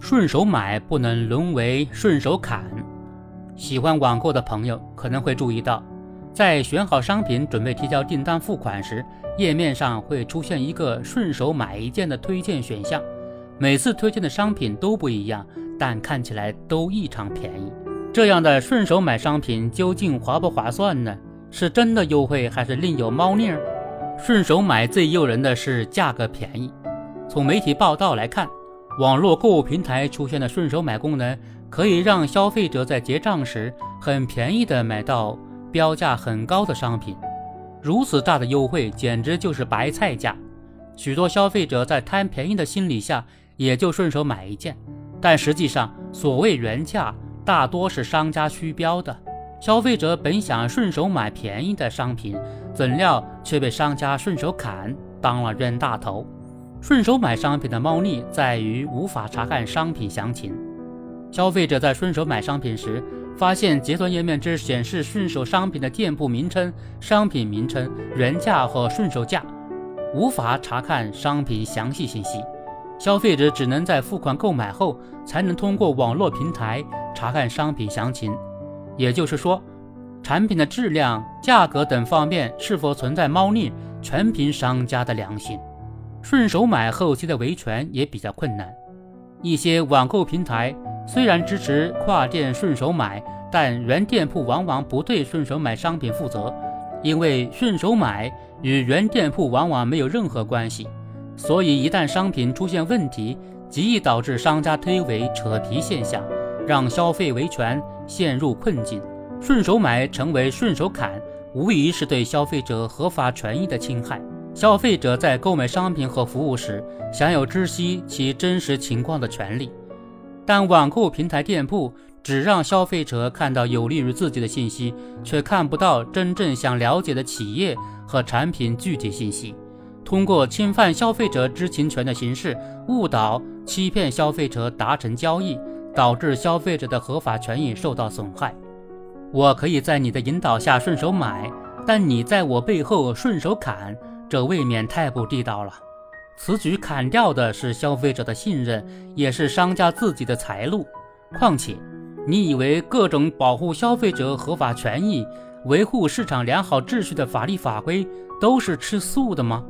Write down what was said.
顺手买不能沦为顺手砍。喜欢网购的朋友可能会注意到，在选好商品准备提交订单付款时，页面上会出现一个“顺手买一件”的推荐选项。每次推荐的商品都不一样，但看起来都异常便宜。这样的顺手买商品究竟划不划算呢？是真的优惠还是另有猫腻？顺手买最诱人的是价格便宜。从媒体报道来看，网络购物平台出现的顺手买功能，可以让消费者在结账时很便宜的买到标价很高的商品。如此大的优惠，简直就是白菜价。许多消费者在贪便宜的心理下，也就顺手买一件。但实际上，所谓原价大多是商家虚标的。消费者本想顺手买便宜的商品，怎料却被商家顺手砍，当了冤大头。顺手买商品的猫腻在于无法查看商品详情。消费者在顺手买商品时，发现结算页面只显示顺手商品的店铺名称、商品名称、原价和顺手价，无法查看商品详细信息。消费者只能在付款购买后，才能通过网络平台查看商品详情。也就是说，产品的质量、价格等方面是否存在猫腻，全凭商家的良心。顺手买后期的维权也比较困难。一些网购平台虽然支持跨店顺手买，但原店铺往往不对顺手买商品负责，因为顺手买与原店铺往往没有任何关系。所以一旦商品出现问题，极易导致商家推诿扯皮现象。让消费维权陷入困境，顺手买成为顺手砍，无疑是对消费者合法权益的侵害。消费者在购买商品和服务时，享有知悉其真实情况的权利，但网购平台店铺只让消费者看到有利于自己的信息，却看不到真正想了解的企业和产品具体信息，通过侵犯消费者知情权的形式，误导、欺骗消费者达成交易。导致消费者的合法权益受到损害。我可以在你的引导下顺手买，但你在我背后顺手砍，这未免太不地道了。此举砍掉的是消费者的信任，也是商家自己的财路。况且，你以为各种保护消费者合法权益、维护市场良好秩序的法律法规都是吃素的吗？